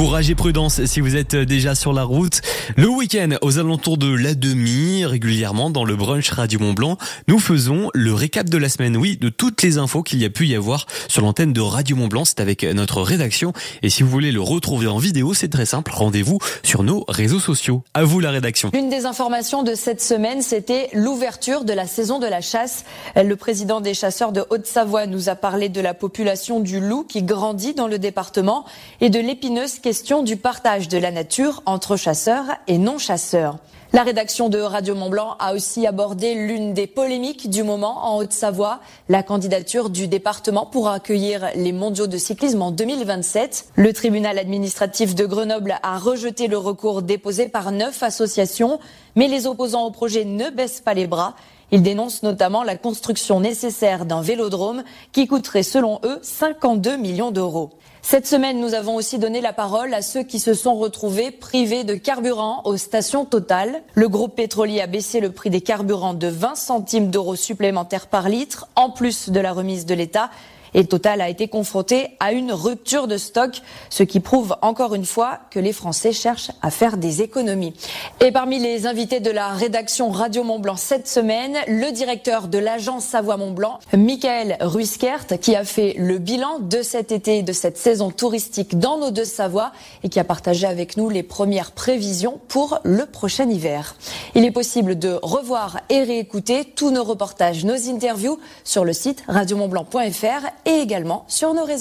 Courage et prudence si vous êtes déjà sur la route. Le week-end, aux alentours de la demi, régulièrement dans le brunch Radio Mont Blanc, nous faisons le récap de la semaine, oui, de toutes les infos qu'il y a pu y avoir sur l'antenne de Radio Mont Blanc. C'est avec notre rédaction. Et si vous voulez le retrouver en vidéo, c'est très simple. Rendez-vous sur nos réseaux sociaux. À vous la rédaction. L'une des informations de cette semaine, c'était l'ouverture de la saison de la chasse. Le président des chasseurs de Haute-Savoie nous a parlé de la population du loup qui grandit dans le département et de l'épineuse question du partage de la nature entre chasseurs et non-chasseurs. La rédaction de Radio Mont Blanc a aussi abordé l'une des polémiques du moment en Haute-Savoie, la candidature du département pour accueillir les mondiaux de cyclisme en 2027. Le tribunal administratif de Grenoble a rejeté le recours déposé par neuf associations, mais les opposants au projet ne baissent pas les bras. Ils dénoncent notamment la construction nécessaire d'un vélodrome qui coûterait selon eux 52 millions d'euros. Cette semaine, nous avons aussi donné la parole à ceux qui se sont retrouvés privés de carburant aux stations Total. Le groupe pétrolier a baissé le prix des carburants de 20 centimes d'euros supplémentaires par litre, en plus de la remise de l'État. Et Total a été confronté à une rupture de stock, ce qui prouve encore une fois que les Français cherchent à faire des économies. Et parmi les invités de la rédaction Radio Mont Blanc cette semaine, le directeur de l'agence Savoie Mont Blanc, Michael Ruiskert, qui a fait le bilan de cet été de cette saison touristique dans nos deux Savoies et qui a partagé avec nous les premières prévisions pour le prochain hiver. Il est possible de revoir et réécouter tous nos reportages, nos interviews sur le site radiomontblanc.fr et également sur nos réseaux